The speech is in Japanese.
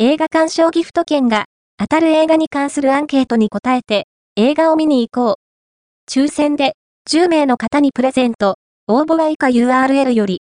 映画鑑賞ギフト券が当たる映画に関するアンケートに答えて映画を見に行こう。抽選で10名の方にプレゼント。応募は以下 URL より